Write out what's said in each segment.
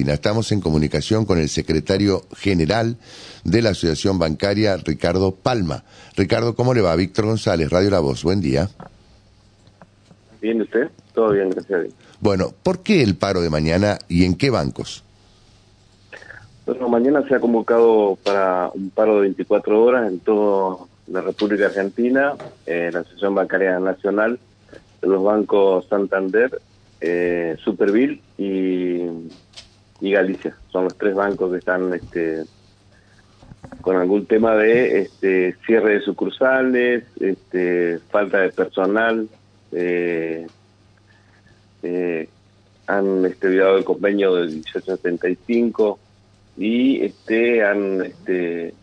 Argentina. Estamos en comunicación con el secretario general de la Asociación Bancaria, Ricardo Palma. Ricardo, ¿cómo le va? Víctor González, Radio La Voz, buen día. Bien, ¿usted? Todo bien, gracias a Dios. Bueno, ¿por qué el paro de mañana y en qué bancos? Bueno, mañana se ha convocado para un paro de 24 horas en toda la República Argentina, eh, la Asociación Bancaria Nacional, los bancos Santander, eh, Superville y, y Galicia. Son los tres bancos que están este, con algún tema de este, cierre de sucursales, este, falta de personal. Eh, eh, han este, el convenio del 1875 y este han este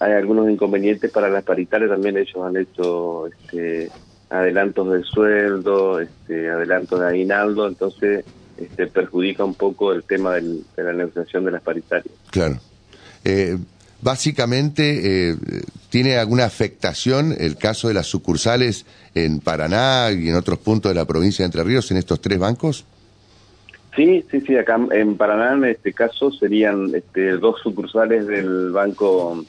hay algunos inconvenientes para las paritarias también ellos han hecho este adelantos de sueldo este adelantos de aguinaldo entonces este perjudica un poco el tema de la negociación de las paritarias claro eh, básicamente eh, tiene alguna afectación el caso de las sucursales en Paraná y en otros puntos de la provincia de Entre Ríos en estos tres bancos? Sí, sí, sí, acá en Paraná en este caso serían este, dos sucursales del Banco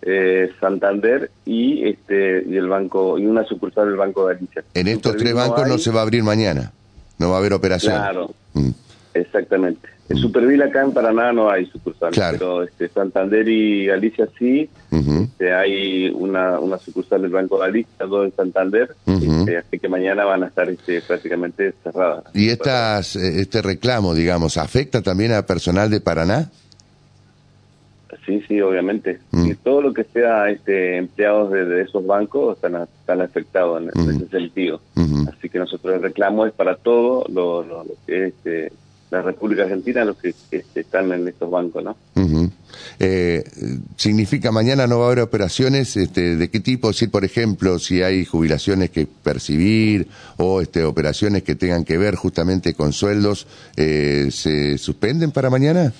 eh, Santander y este y el banco y una sucursal del Banco de Galicia. En estos tres bancos no se va a abrir mañana, no va a haber operación. Claro, mm. exactamente. En Superville acá en Paraná no hay sucursal, pero este, Santander y Galicia sí. este, hay una, una sucursal del Banco Galicia, dos en Santander, este, así que mañana van a estar este, prácticamente cerradas. ¿Y estas, eh, este reclamo, digamos, afecta también al personal de Paraná? Sí, sí, obviamente. Mm. Y todo lo que sea este, empleados de, esos bancos están, están afectados en, ese sentido. Que nosotros el reclamo es para todo lo, lo, lo que es... Este, la República Argentina los que, están en estos bancos, ¿no? Eh, ¿Significa mañana no va a haber operaciones este, de qué tipo? Si, por ejemplo, si hay jubilaciones que percibir o este, operaciones que tengan que ver justamente con sueldos, eh, ¿se suspenden para mañana?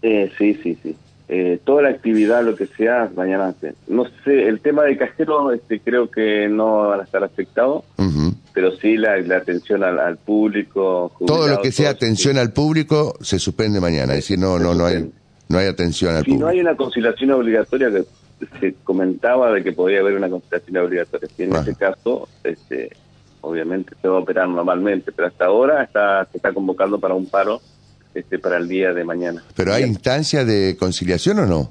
Eh, sí, sí, sí. Eh, toda la actividad, lo que sea, mañana. No sé, el tema de cajero este, creo que no van a estar afectados, pero sí la, atención al, público. Todo lo que sea atención al público se suspende mañana, es decir, no, no, no hay, no hay atención al público. Si no hay una conciliación obligatoria que se comentaba de que podía haber una conciliación obligatoria, y en ese caso, este, obviamente se va a operar normalmente, pero hasta ahora está, se está convocando para un paro este, para el día de mañana. ¿Pero hay instancia de conciliación o no?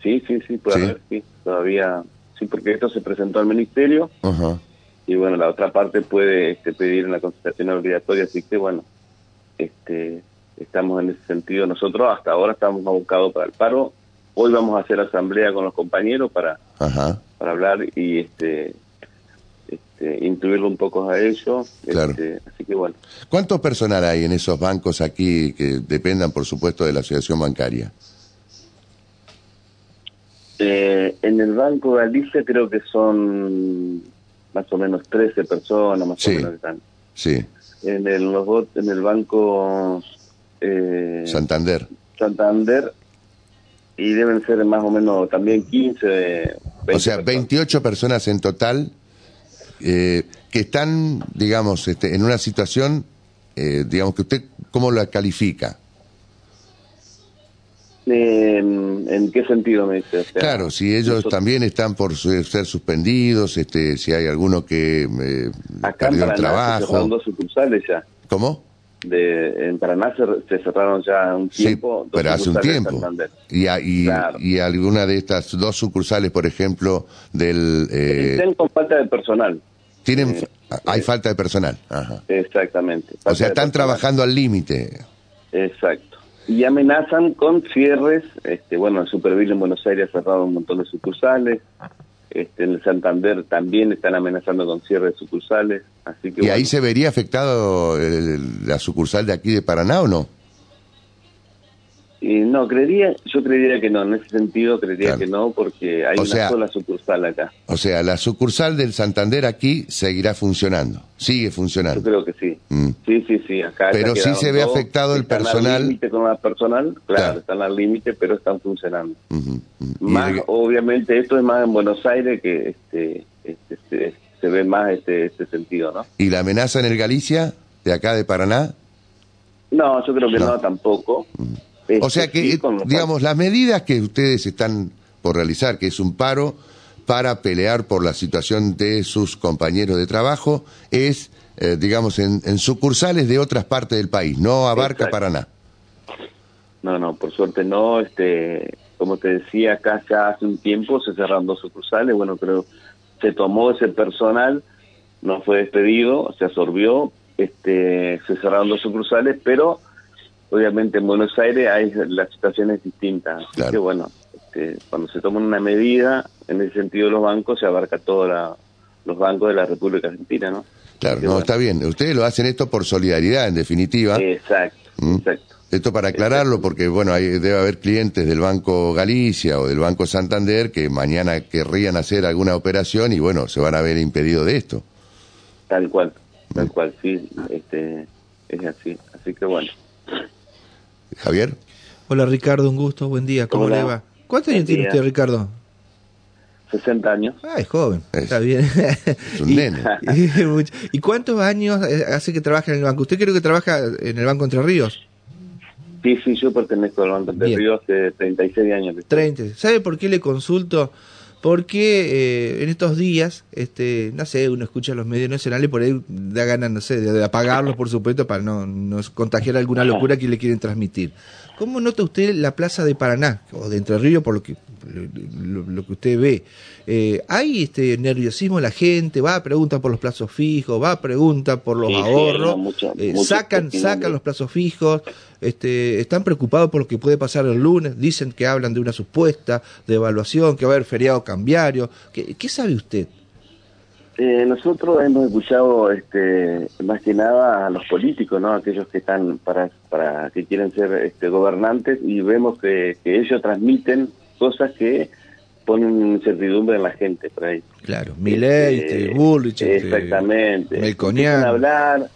Sí, sí, sí, puede haber, sí, todavía, sí, porque esto se presentó al ministerio y bueno, la otra parte puede este, pedir una conciliación obligatoria, así que bueno, este, estamos en ese sentido. Nosotros hasta ahora estamos abocados para el paro. Hoy vamos a hacer asamblea con los compañeros para, para hablar y este este, incluirlo un poco a ellos. Este, así que bueno. ¿Cuánto personal hay en esos bancos aquí que dependan, por supuesto, de la asociación bancaria? Eh, en el Banco Galicia creo que son más o menos 13 personas, más o menos están. Sí. En el, en el Banco eh, Santander. Santander y deben ser más o menos también 15. o sea, 28 personas en total eh, que están, digamos, este, en una situación, eh, digamos, que usted, ¿cómo la califica? ¿En qué sentido me dice? claro, si ellos también están por ser suspendidos, este, si hay alguno que eh, Acá perdió el trabajo. Se dos sucursales ya. ¿Cómo? De, en Paraná se, cerraron ya un tiempo. Sí, pero hace un tiempo. Y, y, y, alguna de estas dos sucursales, por ejemplo, del... Eh... Con falta de personal. Tienen, hay falta de personal. Exactamente. O sea, están trabajando al límite. Exacto. Y amenazan con cierres. Este, bueno, el Superville en Buenos Aires ha cerrado un montón de sucursales. Este, en el Santander también están amenazando con cierres de sucursales. Así que, ¿Y ahí se vería afectado la sucursal de aquí de Paraná o no? No, creería, yo creería que no, en ese sentido creería que no, porque hay una sola sucursal acá. O sea, la sucursal del Santander aquí seguirá funcionando, sigue funcionando. Yo creo que sí. Mm. Sí, sí, sí. Acá pero sí se ve afectado el personal. Al límite con el personal, claro, están al límite, pero están funcionando. Más, obviamente, esto es más en Buenos Aires que este, este, se, ve más este, este sentido, ¿no? ¿Y la amenaza en el Galicia, de acá de Paraná? No, yo creo que no, tampoco. O sea que, sí, digamos, las medidas que ustedes están por realizar, que es un paro para pelear por la situación de sus compañeros de trabajo, es, eh, digamos, en, en sucursales de otras partes del país, no abarca Exacto. Paraná. No, no, por suerte no. Este, como te decía, acá ya hace un tiempo se cerraron dos sucursales. Bueno, pero se tomó ese personal, no fue despedido, se absorbió, este, se cerraron dos sucursales, pero obviamente en Buenos Aires hay la situación es distinta. Así Claro. que bueno, este, cuando se toma una medida, en ese sentido los bancos, se abarca todos los bancos de la República Argentina, ¿no? Claro, que no, bueno. está bien. Ustedes lo hacen esto por solidaridad, en definitiva. Exacto, Mm. exacto. Esto para aclararlo, porque bueno, hay, debe haber clientes del Banco Galicia o del Banco Santander que mañana querrían hacer alguna operación y bueno, se van a ver impedidos de esto. Tal cual, Mm. tal cual, sí, este, es así. Así que bueno. Javier, Hola Ricardo, un gusto, buen día, ¿cómo Hola. le va? ¿Cuántos años tiene usted, Ricardo? 60 años. Ah, es joven, Es- está bien. es un y, nene. y mucho- ¿Y cuántos años eh, hace que trabaja en el banco? ¿Usted creo que trabaja en el Banco Entre Ríos? Sí, sí, yo pertenezco al Banco de Bien. Río hace 36 años. 30. ¿Sabe por qué le consulto? Porque eh, en estos días, este, no sé, uno escucha los medios nacionales por ahí da ganas, no sé, de, de apagarlos, por supuesto, para no, no contagiar alguna locura que le quieren transmitir. ¿Cómo nota usted la plaza de Paraná, o de Entre Ríos, por lo que, lo, lo que usted ve? Eh, ¿Hay este nerviosismo en la gente? ¿Va a preguntar por los plazos fijos? ¿Va a preguntar por los Sí, sí, ahorros? no, mucho- Eh, mucho ¿Sacan, sacan los plazos fijos? Este, ¿Están preocupados por lo que puede pasar el lunes? Dicen que hablan de una supuesta de evaluación, que va a haber feriado cambiario. ¿Qué, qué sabe usted? Eh, nosotros hemos escuchado este, más que nada a los políticos, ¿no? Aquellos que están para, para que quieren ser este, gobernantes y vemos que, que ellos transmiten cosas que ponen incertidumbre en la gente por ahí. Claro, Milei, Este, este, Bullrich, este, Exactamente. Melconian. Empiezan a hablar,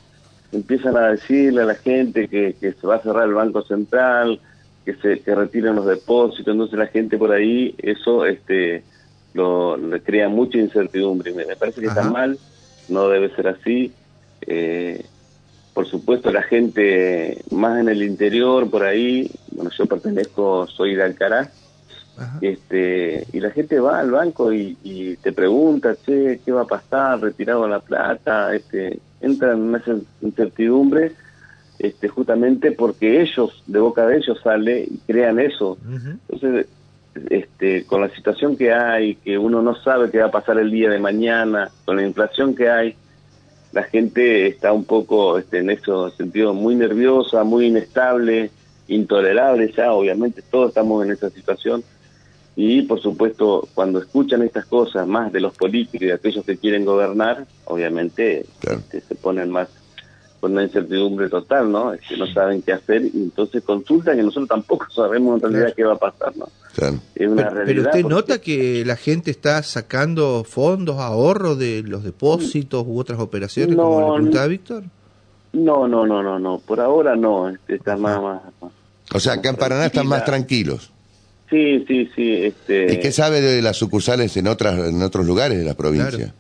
empiezan a decirle a la gente que, que se va a cerrar el Banco Central, que se que retiren los depósitos, entonces la gente por ahí, eso este lo, le crea mucha incertidumbre. Me, me parece que Ajá. está mal, no debe ser así. Eh, por supuesto, la gente más en el interior, por ahí, bueno, yo pertenezco, soy de Alcaraz, Ajá. este y la gente va al banco y, y te pregunta che qué va a pasar retirado la plata este entra en una cer- incertidumbre este justamente porque ellos de boca de ellos sale y crean eso. Entonces este con la situación que hay que uno no sabe qué va a pasar el día de mañana con la inflación que hay la gente está un poco este, en ese sentido muy nerviosa muy inestable intolerable ya obviamente todos estamos en esa situación y por supuesto, cuando escuchan estas cosas más de los políticos y de aquellos que quieren gobernar, obviamente Claro. este, se ponen más con una incertidumbre total, ¿no? Es que no saben qué hacer y entonces consultan y nosotros tampoco sabemos en realidad Claro. qué va a pasar, ¿no? Claro. Es una Pero, pero realidad. usted porque- nota que la gente está sacando fondos, ahorros de los depósitos u otras operaciones, como No, le preguntaba Víctor. No, no, no, no, no. Por ahora no. Este, está más, más, más- O sea, acá en Paraná están más tranquilos. Sí, sí, sí. Este... ¿Y qué sabe de las sucursales en otras en otros lugares de la provincia?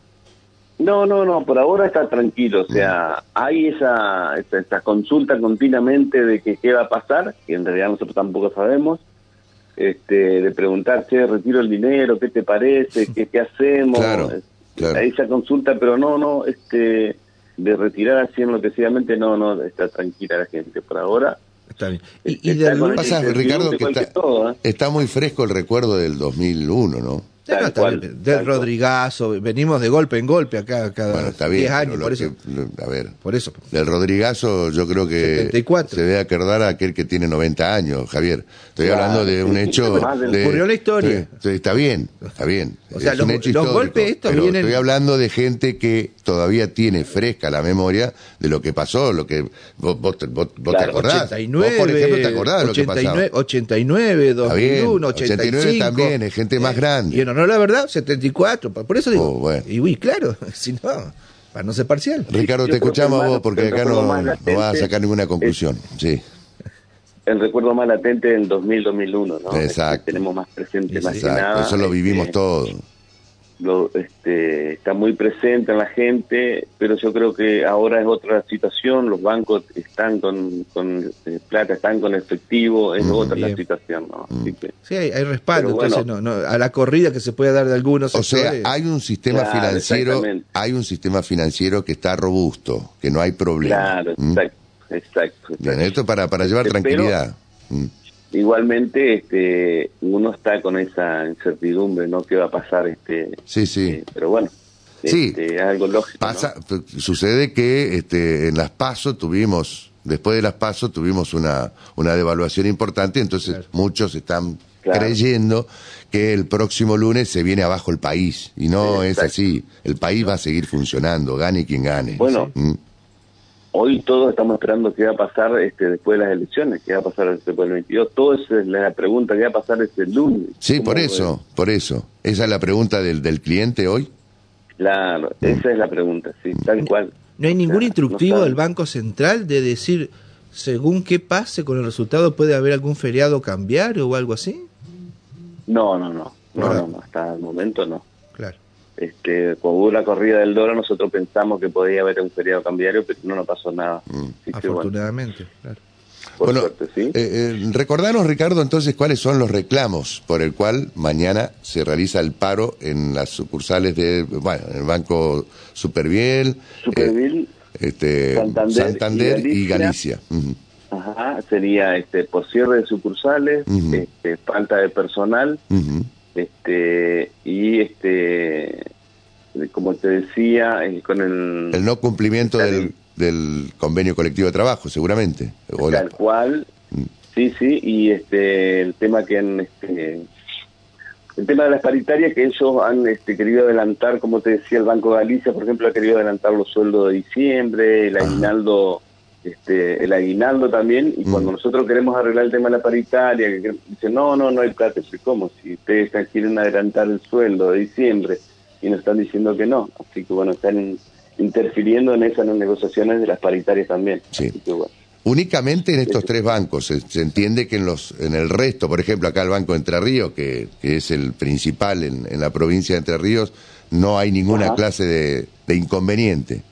No, no, no, por ahora está tranquilo, o sea, hay esa, esa, esa consulta continuamente de que qué va a pasar, que en realidad nosotros tampoco sabemos, este, de preguntar, che, retiro el dinero, ¿qué te parece? ¿Qué, qué hacemos? Claro, claro. Hay esa consulta, pero no, no, este, de retirar así enloquecidamente, no, no, está tranquila la gente por ahora. Está bien. Y, y lunes- esa Pasa, Ricardo, que está, todo, ¿eh? está muy fresco el recuerdo del 2001, ¿no? No, está cual, bien, del tal cual. Rodrigazo, venimos de golpe en golpe acá cada Bueno, está bien. 10 años, por eso, que- a ver, por eso. del Rodrigazo yo creo que 74. se debe acordar a aquel que tiene 90 años, Javier. Estoy Claro, hablando de un hecho... de- Ocurrió la historia. Sí, está bien, está bien. O sea, Es los- un hecho los golpes estos pero vienen- Estoy hablando de gente que todavía tiene fresca la memoria de lo que pasó, lo que vos, vos, te- vos- vos te Claro, acordás. 89, vos, por ejemplo, te acordás de lo que 89, pasaba. 89, Está bien, 2001, 89 85. también, es gente más grande. Y en honor a la verdad, 74. Por eso digo. Oh, bueno. Y uy, claro, si no, para no ser parcial. Ricardo, te escuchamos vos porque acá no, vas a sacar ninguna conclusión. Sí, El recuerdo más latente del 2000-2001, ¿no? Exacto. Este, tenemos más presente, más que nada. Eso lo vivimos este, todo. Lo, este, está muy presente en la gente, pero yo creo que ahora es otra situación, los bancos están con, con eh, plata, están con efectivo, es otra la situación. ¿no? Así que, sí, hay, respaldo, entonces no, no, a la corrida que se puede dar de algunos. O sea, hay un sistema financiero, hay un sistema financiero que está robusto, que no hay problema. Claro, exacto, exacto, Bien, esto para, para llevar tranquilidad igualmente este uno está con esa incertidumbre no qué va a pasar este sí sí. eh, pero bueno sí. este, es algo lógico pasa sucede que este en las pasos tuvimos después de las pasos tuvimos una una devaluación importante entonces muchos están creyendo que el próximo lunes se viene abajo el país y no es así. El país va a seguir funcionando gane quien gane. Bueno ¿Mm? Hoy todos estamos esperando qué va a pasar este, después de las elecciones, qué va a pasar después del 22. Todo es la pregunta, qué va a pasar este lunes. Sí, por eso, por eso. ¿Esa es la pregunta del, del cliente hoy? Claro, esa es la pregunta, sí, tal cual. ¿No hay ningún instructivo del Banco Central de decir, según qué pase con el resultado, puede haber algún feriado cambiario o algo así? No, no, no, no, no, no hasta el momento no. Claro. Este, cuando hubo la corrida del dólar, nosotros pensamos que podía haber un feriado cambiario, pero no nos pasó nada. Mm. Afortunadamente, claro. bueno, ¿sí? Eh, eh, recordanos, Ricardo, entonces, cuáles son los reclamos por el cual mañana se realiza el paro en las sucursales de, bueno, el Banco Superviel, Superviel eh, este, Santander, y Galicia. Ajá, sería este, por cierre de sucursales, este, falta de personal, este y este como te decía eh, con el el no cumplimiento del, del convenio colectivo de trabajo seguramente. Tal cual. Mm. sí sí y este el tema que han este el tema de las paritarias que ellos han este, querido adelantar, como te decía el Banco de Galicia, por ejemplo, ha querido adelantar los sueldos de diciembre, el aguinaldo este, el aguinaldo también, y cuando mm. nosotros queremos arreglar el tema de la paritaria, que dicen, no, no, no hay plata, ¿cómo? Si ustedes quieren adelantar el sueldo de diciembre y nos están diciendo que no, así que bueno, están interfiriendo en esas negociaciones de las paritarias también. Sí. Únicamente en estos tres bancos, se, entiende que en los en el resto, por ejemplo, acá el Banco Entre Ríos, que, es el principal en, la provincia de Entre Ríos, no hay ninguna clase de, inconveniente.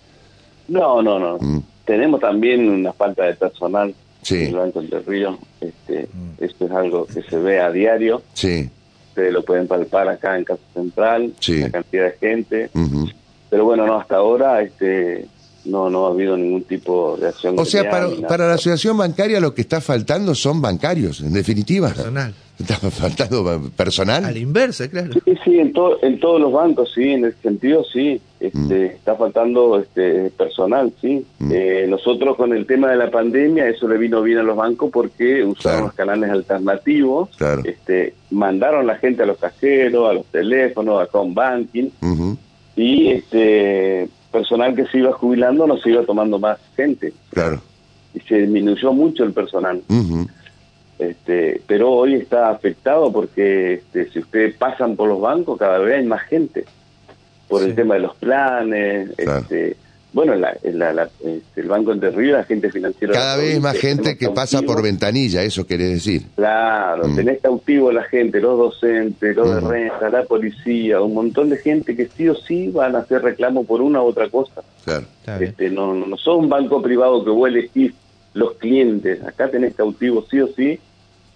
No, no, no. Mm tenemos también una falta de personal en el Banco del Río. Este, mm. Esto es algo que se ve a diario. Sí. Ustedes lo pueden palpar acá en Casa Central, la cantidad de gente. Pero bueno, no hasta ahora este, no no ha habido ningún tipo de acción. O sea, para, para la asociación bancaria lo que está faltando son bancarios, en definitiva. Personal. ¿Está faltando personal? A la inversa, claro. Sí, sí, en, en todos los bancos, sí, en ese sentido, sí. Este, mm. Está faltando este personal, sí. Mm. Eh, nosotros con el tema de la pandemia, eso le vino bien a los bancos porque usaron los canales alternativos, este, mandaron la gente a los cajeros, a los teléfonos, a con banking, y este personal que se iba jubilando no se iba tomando más gente. Claro. Y se disminuyó mucho el personal. Este, pero hoy está afectado porque este, si ustedes pasan por los bancos cada vez hay más gente por el tema de los planes este, bueno este, el banco Entre Ríos la gente financiera cada vez más gente que pasa por ventanilla eso quiere decir claro mm. tenés cautivo la gente los docentes los de renta la policía un montón de gente que sí o sí van a hacer reclamo por una u otra cosa claro. este, no, no, son un banco privado que vos elegís los clientes acá tenés cautivo sí o sí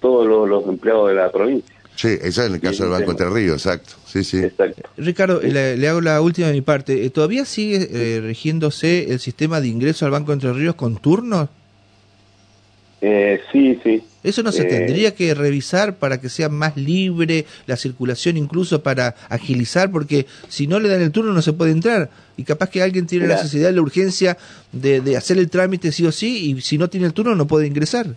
todos los, empleados de la provincia. Sí, eso es en el caso del Banco Entre Ríos, exacto. Sí, sí. Exacto. Ricardo, le, hago la última de mi parte. Eh, ¿Todavía sigue eh, regiéndose el sistema de ingreso al Banco Entre Ríos con turnos? Eh, sí, sí. ¿Eso no se tendría que revisar para que sea más libre la circulación, incluso para agilizar? Porque si no le dan el turno no se puede entrar. Y capaz que alguien tiene la necesidad, la urgencia de, de hacer el trámite sí o sí, y si no tiene el turno no puede ingresar.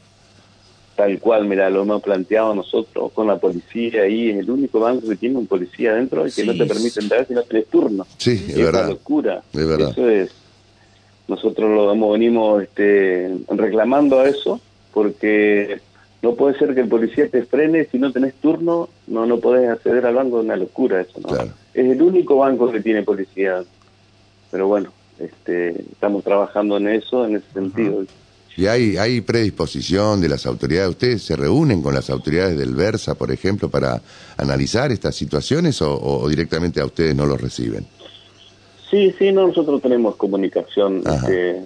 Tal cual, mira, lo hemos planteado nosotros con la policía ahí, es el único banco que tiene un policía adentro y que no te permite entrar si no tienes turno. Sí, es, verdad. Una locura. Es verdad. Eso es. Nosotros lo hemos, venimos este, reclamando a eso porque no puede ser que el policía te frene si no tenés turno, no no podés acceder al banco, es una locura eso, ¿no? Es el único banco que tiene policía. Pero bueno, este, estamos trabajando en eso, en ese sentido. ¿Y hay, hay predisposición de las autoridades? ¿Ustedes se reúnen con las autoridades del Versa, por ejemplo, para analizar estas situaciones o, o directamente a ustedes no los reciben? Sí, sí, no, nosotros tenemos comunicación este,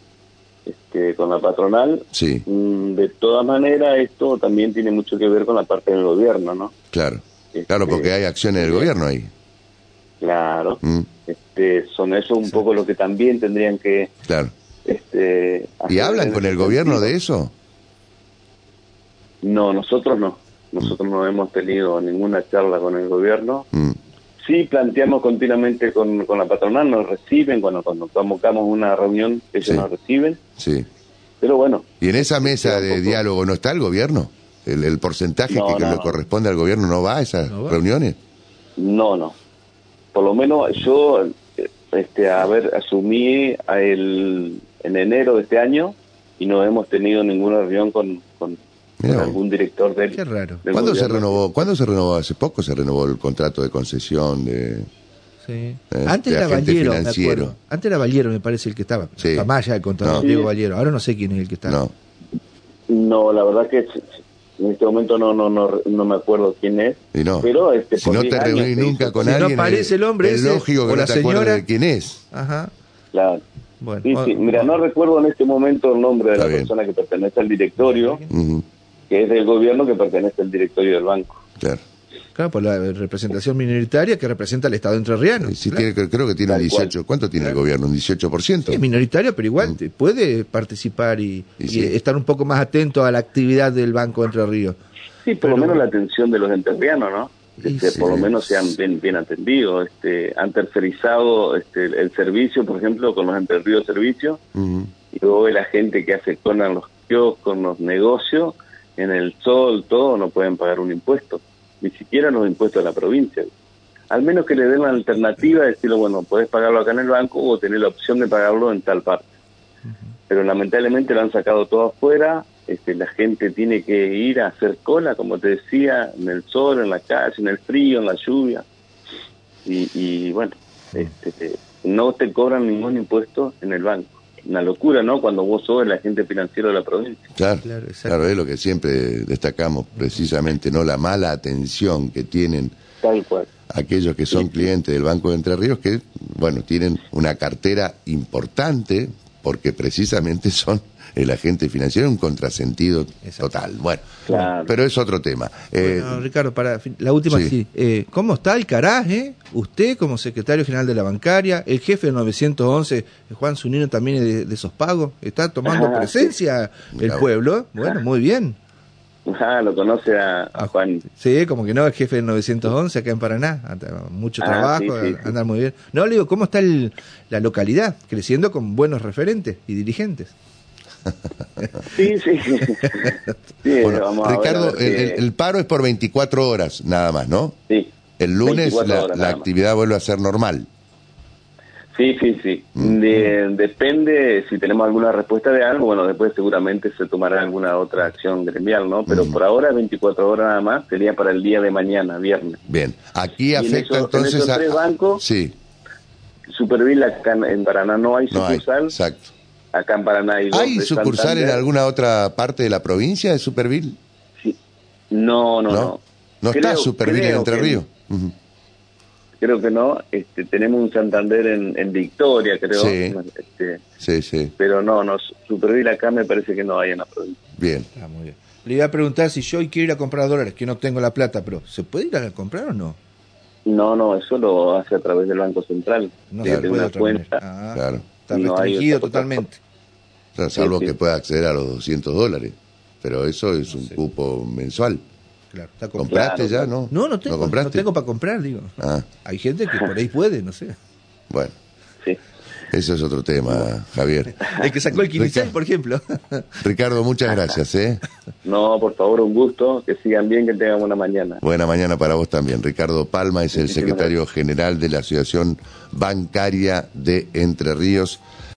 este, con la patronal. Sí. Mm, De todas maneras, esto también tiene mucho que ver con la parte del gobierno, ¿no? Claro. Este, Claro, porque hay acciones del gobierno ahí. Claro. Mm, Este, son eso un poco lo que también tendrían que... claro. Este, ¿Y hablan con el gobierno de eso? No, nosotros no. Nosotros no hemos tenido ninguna charla con el gobierno. Mm, Sí, planteamos continuamente con, con la patronal, nos reciben, cuando, cuando convocamos una reunión, ellos Sí. nos reciben, sí. pero bueno, ¿Y en esa mesa de poco. diálogo no está el gobierno? ¿El, el porcentaje No, que, que no, le no. corresponde al gobierno no va a esas No va. reuniones? no, no. Por lo menos yo, este, a ver, asumí a el, en enero de este año y no hemos tenido ninguna reunión con, con, Mirá con vos. algún director del, Qué raro. del ¿Cuándo se renovó? ¿Cuándo se renovó? Hace poco se renovó el contrato de concesión de... Sí. Eh, Antes era me acuerdo. Antes era Vallero, me parece el que estaba. Sí. Está más allá del contador No. Diego Sí. Vallero. Ahora no sé quién es el que está. No. No, la verdad que en este momento no no no, no me acuerdo quién es, Y no. pero este, si no 10 te reunís nunca con Si no alguien, aparece el hombre es ese, lógico que o no la te de quién es. Ajá. Claro. Bueno. Sí, sí. Mira, no recuerdo en este momento el nombre de Está la bien. persona que pertenece al directorio, que es del gobierno que pertenece al directorio del banco. Claro. Claro, por la representación minoritaria que representa al Estado entrerriano. Si Claro. tiene, creo que tiene cual. 18. ¿Cuánto tiene el gobierno? ¿Un 18%? Es minoritario, pero igual te- puede participar y, Y y sí. estar un poco más atento a la actividad del Banco Entre Ríos. Sí, por lo menos la atención de los enterrianos, ¿no? Este, sí. por lo menos sean bien, bien atendidos. Este, han tercerizado este, el servicio, por ejemplo, con los Entre Ríos Servicios, y luego la gente que hace cola en los kioscos, los negocios, en el sol, todo, no pueden pagar un impuesto, ni siquiera los impuestos de la provincia. Al menos que le den la alternativa de decirlo, bueno, podés pagarlo acá en el banco o tener la opción de pagarlo en tal parte. Pero lamentablemente lo han sacado todo afuera, este, la gente tiene que ir a hacer cola, como te decía, en el sol, en la calle, en el frío, en la lluvia. Y, y bueno, este, no te cobran ningún impuesto en el banco. Una locura, ¿no? Cuando vos sos el agente financiero de la provincia. Claro, Claro, es lo que siempre destacamos, precisamente, ¿no? La mala atención que tienen Tal cual. aquellos que son clientes del Banco de Entre Ríos, que, bueno, tienen una cartera importante, porque precisamente son el agente financiero, un contrasentido Exacto. total. Bueno, Claro. pero es otro tema. Eh, Bueno, Ricardo, para fin- la última sí. sí. Eh, ¿Cómo está el caraje? Usted como secretario general de la bancaria, el jefe de 911, Juan Zunino también es de, de esos pagos, está tomando Ajá, presencia el Mirá vos. pueblo. Bueno, muy bien. Ah, lo conoce a, a Juan. Sí, como que no, el jefe del 911 acá en Paraná. Anda- Mucho Ah, trabajo, sí, sí. andar muy bien. No, le digo, ¿cómo está el- la localidad? Creciendo con buenos referentes y dirigentes. Sí, sí. Sí, bueno, vamos a ver, a Ricardo, ver el, paro es por 24 horas, nada más, ¿no? Sí. El lunes 24 la, actividad vuelve a ser normal. Sí, sí, sí. Mm. De- depende si tenemos alguna respuesta de algo, bueno, después seguramente se tomará alguna otra acción gremial, ¿no? Pero Mm. por ahora 24 horas nada más, sería para el día de mañana, viernes. Bien, aquí en afecta esos- en entonces esos a... tres bancos? Sí, Superville en- en Paraná no hay no hay, sucursal, exacto. Acá en Paraná hay dos ¿Hay de sucursal en alguna otra parte de la provincia de Superville? Sí. No, no, no. ¿No está Creo- Superville en Entre Ríos? Creo que no. Este, tenemos un Santander en, en Victoria, creo. Sí. Este, Sí, sí, pero no, no, Superville acá me parece que no hay en la provincia. bien. Ah, muy bien. Le iba a preguntar si yo hoy quiero ir a comprar dólares, que no tengo la plata, pero ¿se puede ir a comprar o no? No, no, eso lo hace a través del Banco Central. No puede de una cuenta. Ah, Claro. Está No restringido totalmente. O sea, salvo Sí, sí. que pueda acceder a los 200 dólares. Pero eso es un cupo mensual. Claro, está comprado. ¿Compraste Claro. ya? No, No, no tengo, no compraste? tengo para comprar, digo. Ah, Hay gente que por ahí puede, no sé. bueno, Sí. Eso es otro tema, Javier. El que sacó el 15, Ricardo. por ejemplo. Ricardo, muchas gracias. ¿eh? No, por favor, un gusto. Que sigan bien, que tengan buena mañana. Buena mañana para vos también. Ricardo Palma es el secretario general de la Asociación Bancaria de Entre Ríos.